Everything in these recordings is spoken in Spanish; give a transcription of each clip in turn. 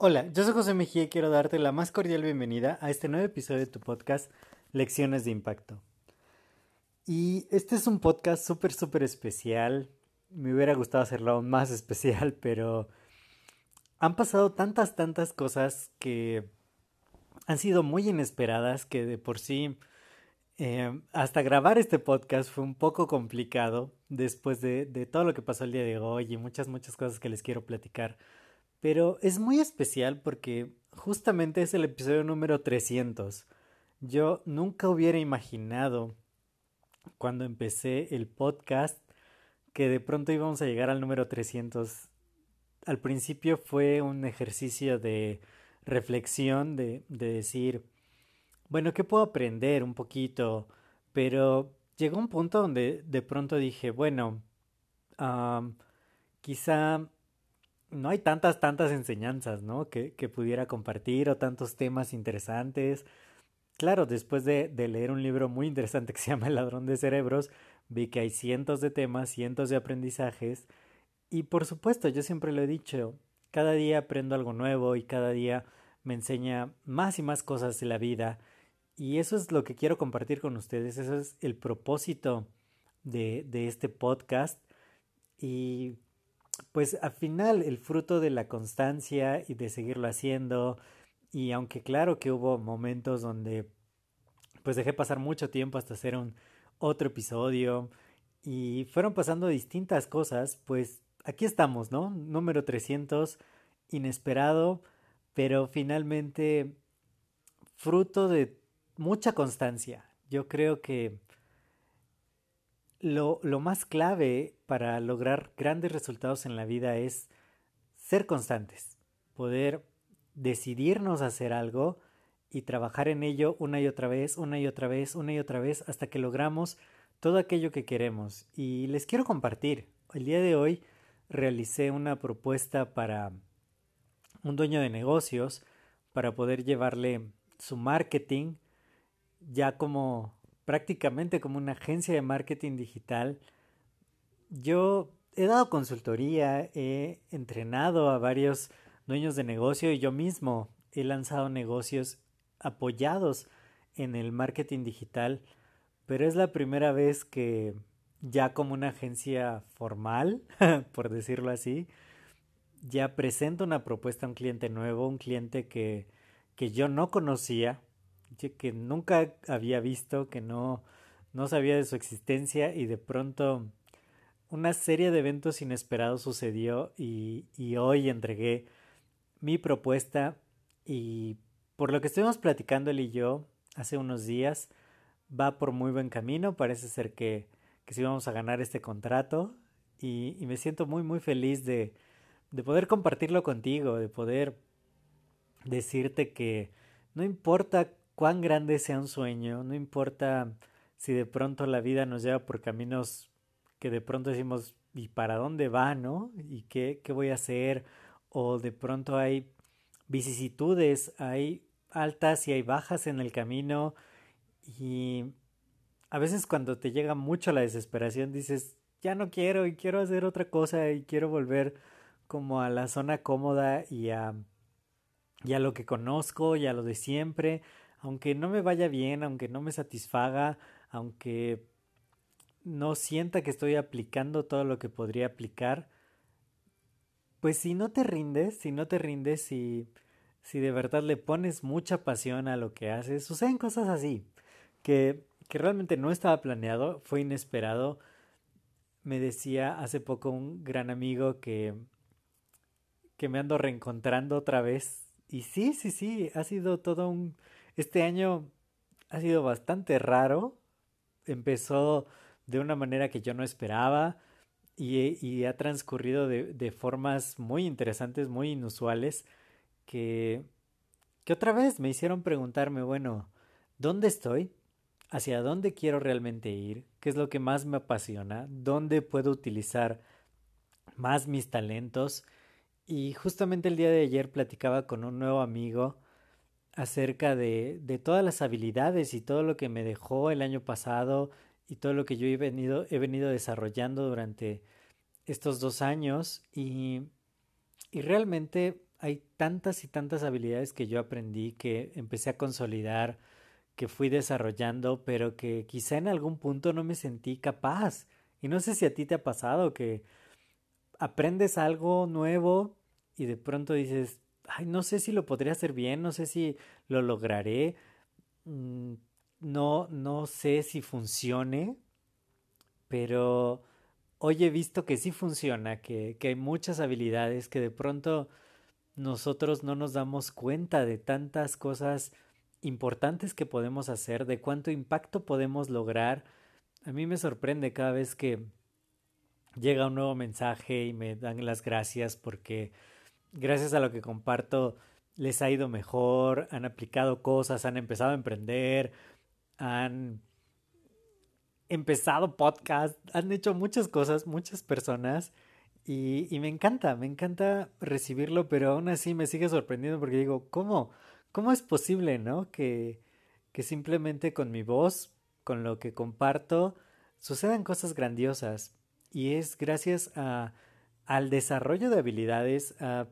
Hola, yo soy José Mejía y quiero darte la más cordial bienvenida a este nuevo episodio de tu podcast Lecciones de Impacto. Y este es un podcast súper, súper especial. Me hubiera gustado hacerlo aún más especial, pero han pasado tantas, tantas cosas que han sido muy inesperadas que de por sí eh, hasta grabar este podcast fue un poco complicado después de, de todo lo que pasó el día de hoy y muchas, muchas cosas que les quiero platicar pero es muy especial porque justamente es el episodio número 300. Yo nunca hubiera imaginado cuando empecé el podcast que de pronto íbamos a llegar al número 300. Al principio fue un ejercicio de reflexión, de, de decir, bueno, ¿qué puedo aprender un poquito? Pero llegó un punto donde de pronto dije, bueno, quizá no hay tantas, tantas enseñanzas, ¿no? Que, que, pudiera compartir o tantos temas interesantes. Claro, después de, de, leer un libro muy interesante que se llama El ladrón de cerebros, vi que hay cientos de temas, cientos de aprendizajes. Y por supuesto, yo siempre lo he dicho, cada día aprendo algo nuevo y cada día me enseña más y más cosas de la vida. Y eso es lo que quiero compartir con ustedes, eso es el propósito de, de este podcast. Y pues al final el fruto de la constancia y de seguirlo haciendo y aunque claro que hubo momentos donde pues dejé pasar mucho tiempo hasta hacer un otro episodio y fueron pasando distintas cosas, pues aquí estamos, ¿no? Número 300, inesperado, pero finalmente fruto de mucha constancia. Yo creo que lo, lo más clave para lograr grandes resultados en la vida es ser constantes, poder decidirnos a hacer algo y trabajar en ello una y otra vez, una y otra vez, una y otra vez, hasta que logramos todo aquello que queremos. Y les quiero compartir, el día de hoy realicé una propuesta para un dueño de negocios para poder llevarle su marketing ya como prácticamente como una agencia de marketing digital. Yo he dado consultoría, he entrenado a varios dueños de negocio y yo mismo he lanzado negocios apoyados en el marketing digital, pero es la primera vez que ya como una agencia formal, por decirlo así, ya presento una propuesta a un cliente nuevo, un cliente que, que yo no conocía, que nunca había visto, que no, no sabía de su existencia y de pronto una serie de eventos inesperados sucedió y, y hoy entregué mi propuesta y por lo que estuvimos platicando él y yo hace unos días va por muy buen camino, parece ser que, que sí vamos a ganar este contrato y, y me siento muy muy feliz de, de poder compartirlo contigo, de poder decirte que no importa cuán grande sea un sueño, no importa si de pronto la vida nos lleva por caminos que de pronto decimos, ¿y para dónde va, no? ¿Y qué, qué voy a hacer? O de pronto hay vicisitudes, hay altas y hay bajas en el camino y a veces cuando te llega mucho la desesperación dices, ya no quiero y quiero hacer otra cosa y quiero volver como a la zona cómoda y a, y a lo que conozco y a lo de siempre, aunque no me vaya bien, aunque no me satisfaga, aunque no sienta que estoy aplicando todo lo que podría aplicar, pues si no te rindes, si no te rindes, si, si de verdad le pones mucha pasión a lo que haces, suceden cosas así, que, que realmente no estaba planeado, fue inesperado. Me decía hace poco un gran amigo que, que me ando reencontrando otra vez. Y sí, sí, sí, ha sido todo un, este año ha sido bastante raro. Empezó de una manera que yo no esperaba. y, ha transcurrido de, de, formas muy interesantes, muy inusuales, que, que otra vez me hicieron preguntarme, bueno, ¿dónde estoy? ¿Hacia dónde quiero realmente ir? ¿Qué es lo que más me apasiona? ¿Dónde puedo utilizar más mis talentos? Y justamente el día de ayer platicaba con un nuevo amigo acerca de, de todas las habilidades y todo lo que me dejó el año pasado y todo lo que yo he venido, he venido desarrollando durante estos dos años y, y realmente hay tantas y tantas habilidades que yo aprendí, que empecé a consolidar, que fui desarrollando, pero que quizá en algún punto no me sentí capaz. Y no sé si a ti te ha pasado que aprendes algo nuevo y de pronto dices, ay, no sé si lo podría hacer bien, no sé si lo lograré. Mm, no, no sé si funcione, pero hoy he visto que sí funciona, que, que hay muchas habilidades que de pronto nosotros no nos damos cuenta de tantas cosas importantes que podemos hacer, de cuánto impacto podemos lograr. A mí me sorprende cada vez que llega un nuevo mensaje y me dan las gracias porque gracias a lo que comparto les ha ido mejor, han aplicado cosas, han empezado a emprender, han empezado podcast, han hecho muchas cosas, muchas personas. Y, y, me encanta, me encanta recibirlo, pero aún así me sigue sorprendiendo porque digo, ¿cómo? ¿Cómo es posible, no? Que, que simplemente con mi voz, con lo que comparto, sucedan cosas grandiosas. Y es gracias a, al desarrollo de habilidades, a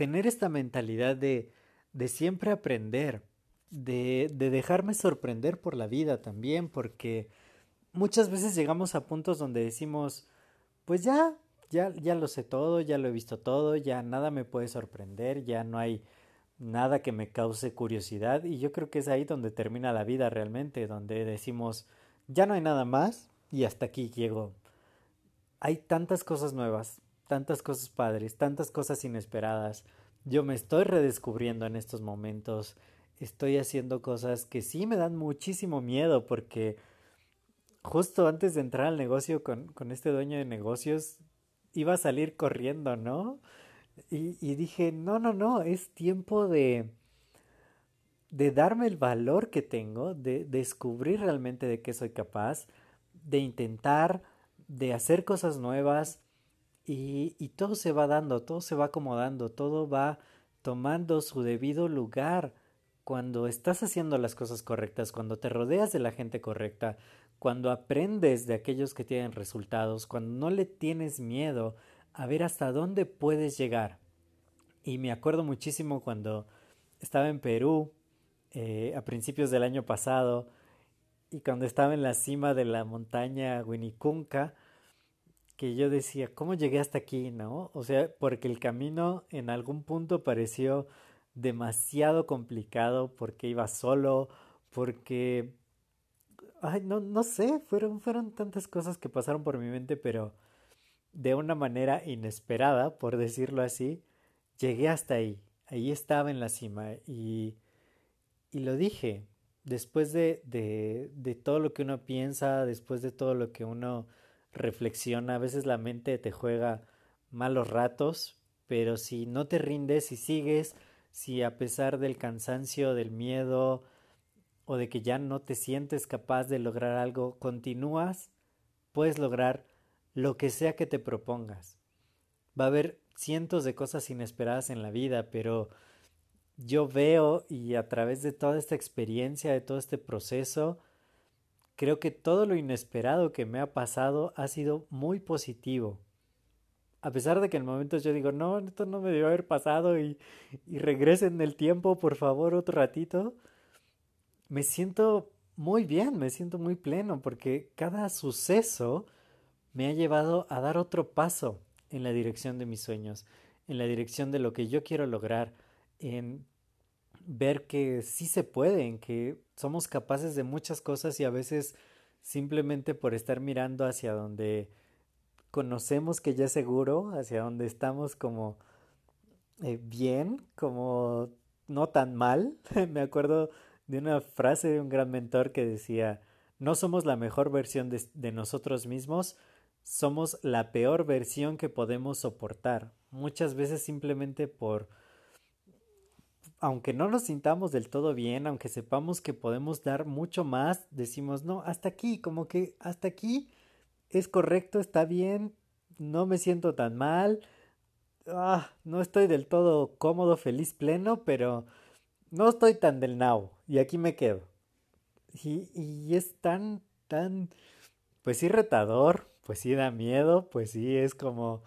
tener esta mentalidad de, de siempre aprender, de, de dejarme sorprender por la vida también, porque muchas veces llegamos a puntos donde decimos, pues ya, ya, ya lo sé todo, ya lo he visto todo, ya nada me puede sorprender, ya no hay nada que me cause curiosidad y yo creo que es ahí donde termina la vida realmente, donde decimos, ya no hay nada más y hasta aquí llego. Hay tantas cosas nuevas, tantas cosas padres, tantas cosas inesperadas. Yo me estoy redescubriendo en estos momentos estoy haciendo cosas que sí me dan muchísimo miedo porque justo antes de entrar al negocio con, con este dueño de negocios iba a salir corriendo, ¿no? Y, dije, no, no, no, es tiempo de, de darme el valor que tengo, de, descubrir realmente de qué soy capaz, de intentar, de hacer cosas nuevas y, todo se va dando, todo se va acomodando, todo va tomando su debido lugar cuando estás haciendo las cosas correctas, cuando te rodeas de la gente correcta, cuando aprendes de aquellos que tienen resultados, cuando no le tienes miedo a ver hasta dónde puedes llegar. Y me acuerdo muchísimo cuando estaba en Perú eh, a principios del año pasado y cuando estaba en la cima de la montaña Winicunca, que yo decía, ¿cómo llegué hasta aquí? ¿No? O sea, porque el camino en algún punto pareció demasiado complicado porque iba solo, porque... Ay, no, no sé, fueron, fueron tantas cosas que pasaron por mi mente, pero de una manera inesperada, por decirlo así, llegué hasta ahí. Ahí estaba en la cima y, y lo dije. Después de, de, de todo lo que uno piensa, después de todo lo que uno reflexiona, a veces la mente te juega malos ratos, pero si no te rindes y sigues, si a pesar del cansancio, del miedo o de que ya no te sientes capaz de lograr algo, continúas, puedes lograr lo que sea que te propongas. Va a haber cientos de cosas inesperadas en la vida, pero yo veo y a través de toda esta experiencia, de todo este proceso, creo que todo lo inesperado que me ha pasado ha sido muy positivo. A pesar de que en momentos yo digo, no, esto no me debió haber pasado y, y regresen el tiempo, por favor, otro ratito, me siento muy bien, me siento muy pleno, porque cada suceso me ha llevado a dar otro paso en la dirección de mis sueños, en la dirección de lo que yo quiero lograr, en ver que sí se puede, en que somos capaces de muchas cosas y a veces simplemente por estar mirando hacia donde conocemos que ya es seguro, hacia donde estamos como eh, bien, como no tan mal. Me acuerdo de una frase de un gran mentor que decía, no somos la mejor versión de nosotros mismos, somos la peor versión que podemos soportar. Muchas veces simplemente por aunque no nos sintamos del todo bien, aunque sepamos que podemos dar mucho más, decimos, no, hasta aquí, como que hasta aquí es correcto, está bien, no me siento tan mal, ah, no estoy del todo cómodo, feliz, pleno, pero no estoy tan del now y aquí me quedo. Y, y es tan, tan, pues sí retador, pues sí da miedo, pues sí es como,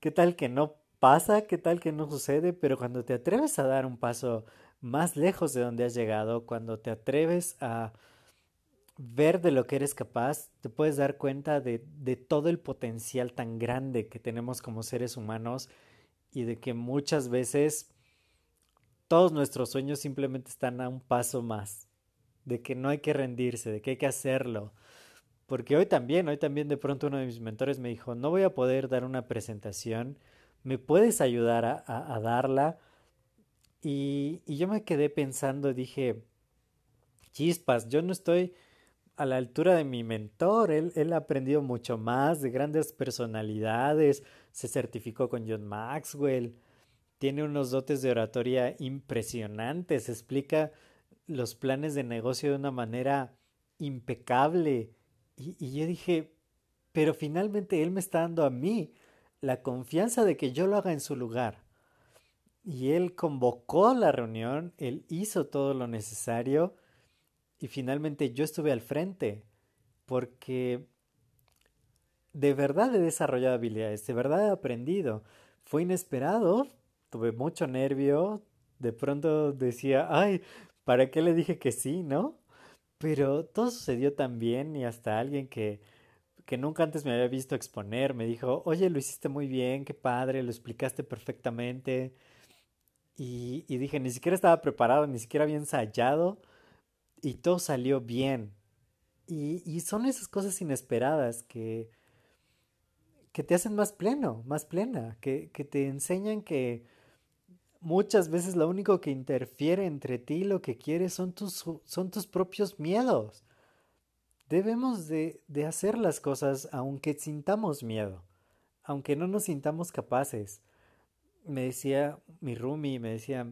¿qué tal que no pasa, qué tal que no sucede, pero cuando te atreves a dar un paso más lejos de donde has llegado, cuando te atreves a ver de lo que eres capaz, te puedes dar cuenta de, de todo el potencial tan grande que tenemos como seres humanos y de que muchas veces todos nuestros sueños simplemente están a un paso más, de que no hay que rendirse, de que hay que hacerlo. Porque hoy también, hoy también de pronto uno de mis mentores me dijo, no voy a poder dar una presentación ¿me puedes ayudar a, darla? Y, yo me quedé pensando, dije, chispas, yo no estoy a la altura de mi mentor, él, él ha aprendido mucho más de grandes personalidades, se certificó con John Maxwell, tiene unos dotes de oratoria impresionantes, explica los planes de negocio de una manera impecable. Y, y yo dije, pero finalmente él me está dando a mí la confianza de que yo lo haga en su lugar. Y él convocó la reunión, él hizo todo lo necesario y finalmente yo estuve al frente porque de verdad he desarrollado habilidades, de verdad he aprendido. Fue inesperado, tuve mucho nervio, de pronto decía, ay, ¿para qué le dije que sí, no? Pero todo sucedió tan bien y hasta alguien que que nunca antes me había visto exponer, me dijo, oye, lo hiciste muy bien, qué padre, lo explicaste perfectamente. Y, y dije, ni siquiera estaba preparado, ni siquiera había ensayado y todo salió bien. Y, y son esas cosas inesperadas que, que te hacen más pleno, más plena, que, que te enseñan que muchas veces lo único que interfiere entre ti y lo que quieres son tus, son tus propios miedos. Debemos de, de hacer las cosas aunque sintamos miedo, aunque no nos sintamos capaces. Me decía mi Rumi, me decía,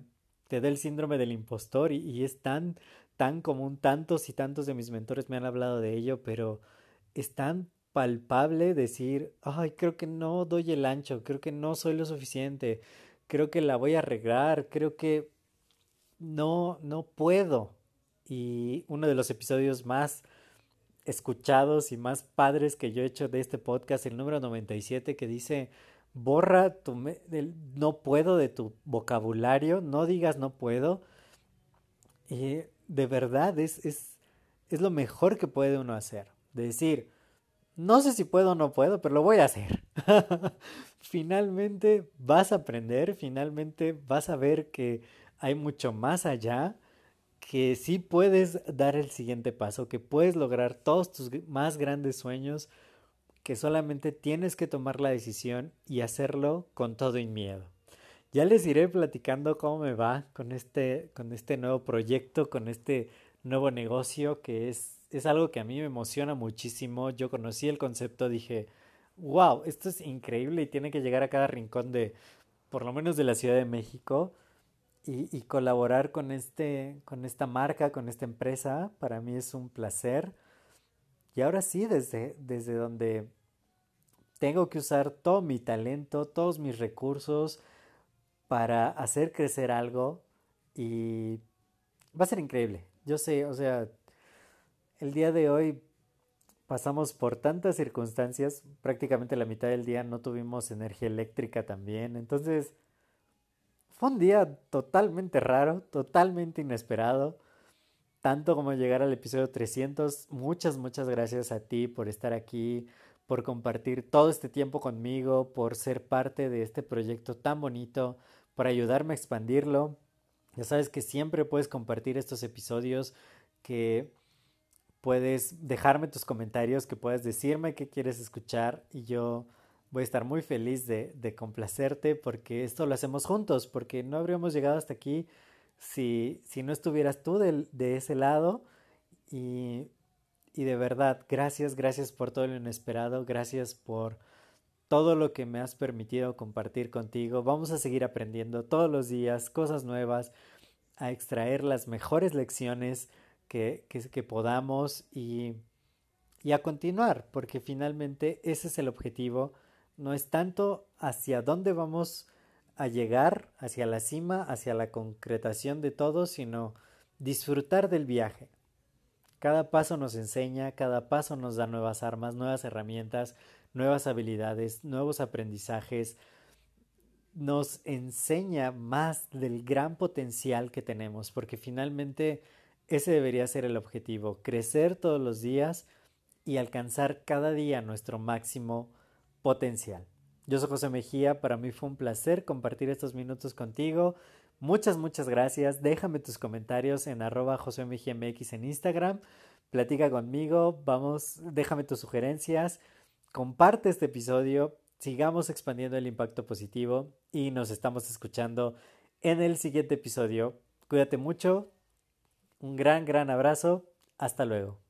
te da el síndrome del impostor y, y, es tan, tan común, tantos y tantos de mis mentores me han hablado de ello, pero es tan palpable decir, ay, creo que no doy el ancho, creo que no soy lo suficiente, creo que la voy a arreglar, creo que no, no puedo. Y uno de los episodios más escuchados y más padres que yo he hecho de este podcast, el número 97, que dice, borra tu no puedo de tu vocabulario, no digas no puedo. Y de verdad es, es, es lo mejor que puede uno hacer. De decir, no sé si puedo o no puedo, pero lo voy a hacer. finalmente vas a aprender, finalmente vas a ver que hay mucho más allá que sí puedes dar el siguiente paso, que puedes lograr todos tus más grandes sueños, que solamente tienes que tomar la decisión y hacerlo con todo y miedo. Ya les iré platicando cómo me va con este, con este nuevo proyecto, con este nuevo negocio, que es, es algo que a mí me emociona muchísimo. Yo conocí el concepto, dije, wow, esto es increíble y tiene que llegar a cada rincón de, por lo menos de la Ciudad de México y, colaborar con, este, con esta marca, con esta empresa, para mí es un placer. Y ahora sí, desde, desde donde tengo que usar todo mi talento, todos mis recursos para hacer crecer algo y va a ser increíble. Yo sé, o sea, el día de hoy pasamos por tantas circunstancias, prácticamente la mitad del día no tuvimos energía eléctrica también, entonces un día totalmente raro, totalmente inesperado, tanto como llegar al episodio 300. Muchas, muchas gracias a ti por estar aquí, por compartir todo este tiempo conmigo, por ser parte de este proyecto tan bonito, por ayudarme a expandirlo. Ya sabes que siempre puedes compartir estos episodios, que puedes dejarme tus comentarios, que puedes decirme qué quieres escuchar y yo voy a estar muy feliz de, de, complacerte porque esto lo hacemos juntos, porque no habríamos llegado hasta aquí si, si no estuvieras tú de, de ese lado y, y de verdad, gracias, gracias por todo lo inesperado, gracias por todo lo que me has permitido compartir contigo. Vamos a seguir aprendiendo todos los días cosas nuevas, a extraer las mejores lecciones que, que, podamos y, y a continuar, porque finalmente ese es el objetivo. No es tanto hacia dónde vamos a llegar, hacia la cima, hacia la concretación de todo, sino disfrutar del viaje. Cada paso nos enseña, cada paso nos da nuevas armas, nuevas herramientas, nuevas habilidades, nuevos aprendizajes. Nos enseña más del gran potencial que tenemos, porque finalmente ese debería ser el objetivo, crecer todos los días y alcanzar cada día nuestro máximo potencial. Yo soy José Mejía, para mí fue un placer compartir estos minutos contigo. Muchas, muchas gracias. Déjame tus comentarios en arroba MX en Instagram. Platica conmigo, vamos, déjame tus sugerencias, comparte este episodio, sigamos expandiendo el impacto positivo y nos estamos escuchando en el siguiente episodio. Cuídate mucho, un gran, gran abrazo, hasta luego.